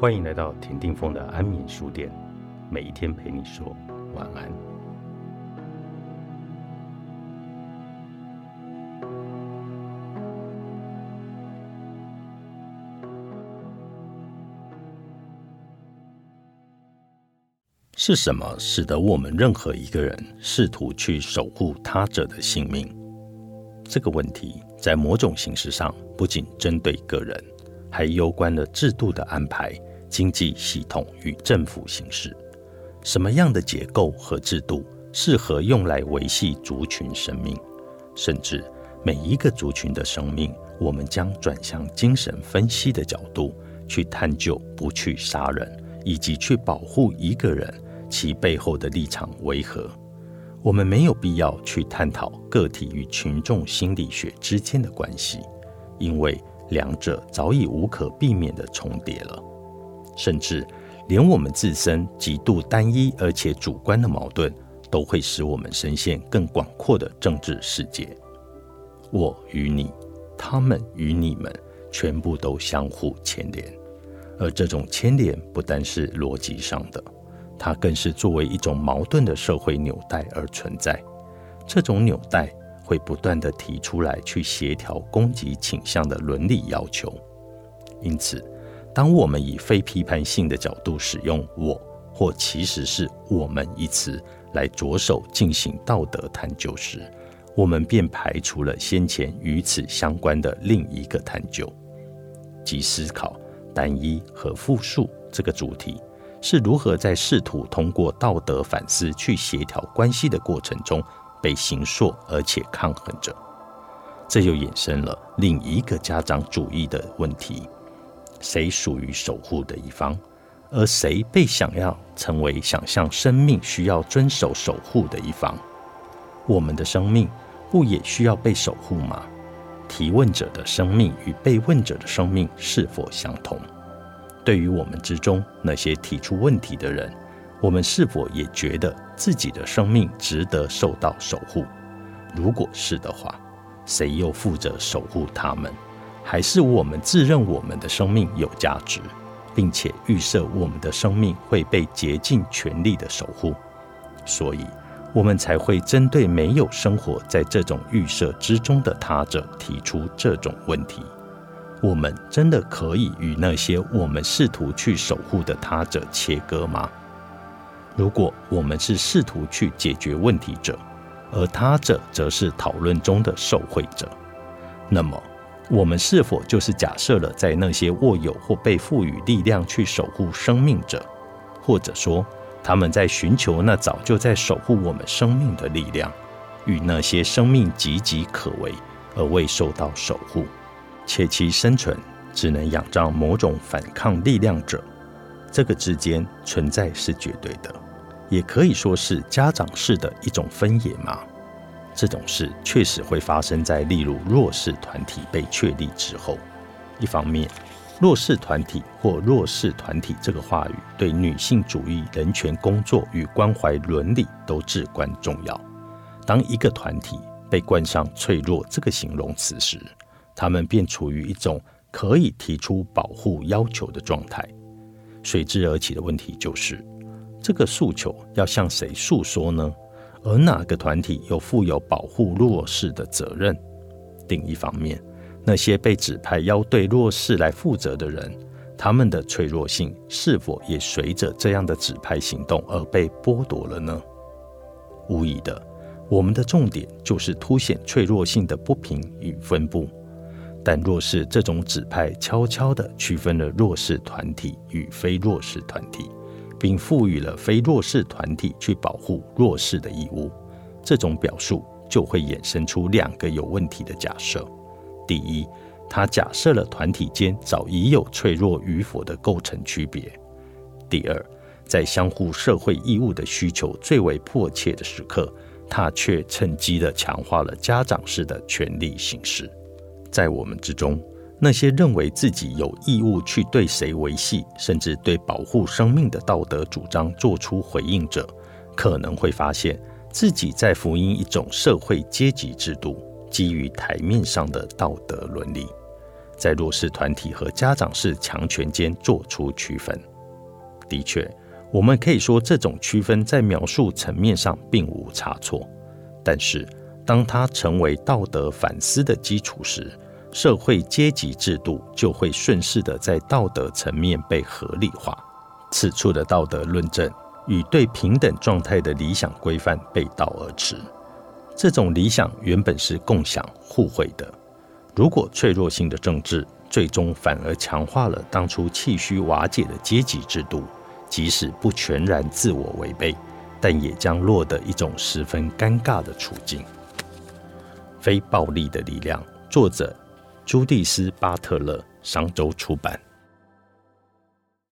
欢迎来到田定峰的安眠书店，每一天陪你说晚安。是什么使得我们任何一个人试图去守护他者的性命？这个问题在某种形式上不仅针对个人，还攸关了制度的安排。经济系统与政府形式，什么样的结构和制度适合用来维系族群生命？甚至每一个族群的生命，我们将转向精神分析的角度去探究，不去杀人，以及去保护一个人，其背后的立场为何？我们没有必要去探讨个体与群众心理学之间的关系，因为两者早已无可避免地重叠了。甚至连我们自身极度单一而且主观的矛盾，都会使我们深陷更广阔的政治世界。我与你，他们与你们，全部都相互牵连。而这种牵连不单是逻辑上的，它更是作为一种矛盾的社会纽带而存在。这种纽带会不断的提出来去协调攻击倾向的伦理要求。因此。当我们以非批判性的角度使用“我”或其实是我们一词来着手进行道德探究时，我们便排除了先前与此相关的另一个探究，即思考单一和复数这个主题是如何在试图通过道德反思去协调关系的过程中被形塑而且抗衡着。这又衍生了另一个家长主义的问题。谁属于守护的一方，而谁被想要成为想象生命需要遵守守护的一方？我们的生命不也需要被守护吗？提问者的生命与被问者的生命是否相同？对于我们之中那些提出问题的人，我们是否也觉得自己的生命值得受到守护？如果是的话，谁又负责守护他们？还是我们自认我们的生命有价值，并且预设我们的生命会被竭尽全力的守护，所以我们才会针对没有生活在这种预设之中的他者提出这种问题。我们真的可以与那些我们试图去守护的他者切割吗？如果我们是试图去解决问题者，而他者则是讨论中的受惠者，那么。我们是否就是假设了在那些握有或被赋予力量去守护生命者，或者说他们在寻求那早就在守护我们生命的力量，与那些生命岌岌可危而未受到守护，且其生存只能仰仗某种反抗力量者，这个之间存在是绝对的，也可以说是家长式的一种分野吗？这种事确实会发生在例如弱势团体被确立之后。一方面，弱势团体或弱势团体这个话语对女性主义、人权工作与关怀伦理都至关重要。当一个团体被冠上脆弱这个形容词时，他们便处于一种可以提出保护要求的状态。随之而起的问题就是，这个诉求要向谁诉说呢？而哪个团体又负有保护弱势的责任？另一方面，那些被指派要对弱势来负责的人，他们的脆弱性是否也随着这样的指派行动而被剥夺了呢？无疑的，我们的重点就是凸显脆弱性的不平与分布。但若是这种指派悄悄地区分了弱势团体与非弱势团体。并赋予了非弱势团体去保护弱势的义务，这种表述就会衍生出两个有问题的假设：第一，他假设了团体间早已有脆弱与否的构成区别；第二，在相互社会义务的需求最为迫切的时刻，他却趁机的强化了家长式的权力形式。在我们之中。那些认为自己有义务去对谁维系，甚至对保护生命的道德主张做出回应者，可能会发现自己在福音一种社会阶级制度基于台面上的道德伦理。在弱势团体和家长式强权间做出区分。的确，我们可以说这种区分在描述层面上并无差错。但是，当它成为道德反思的基础时，社会阶级制度就会顺势的在道德层面被合理化。此处的道德论证与对平等状态的理想规范背道而驰。这种理想原本是共享互惠的。如果脆弱性的政治最终反而强化了当初气虚瓦解的阶级制度，即使不全然自我违背，但也将落得一种十分尴尬的处境。非暴力的力量，作者朱蒂斯·巴特勒，商周出版。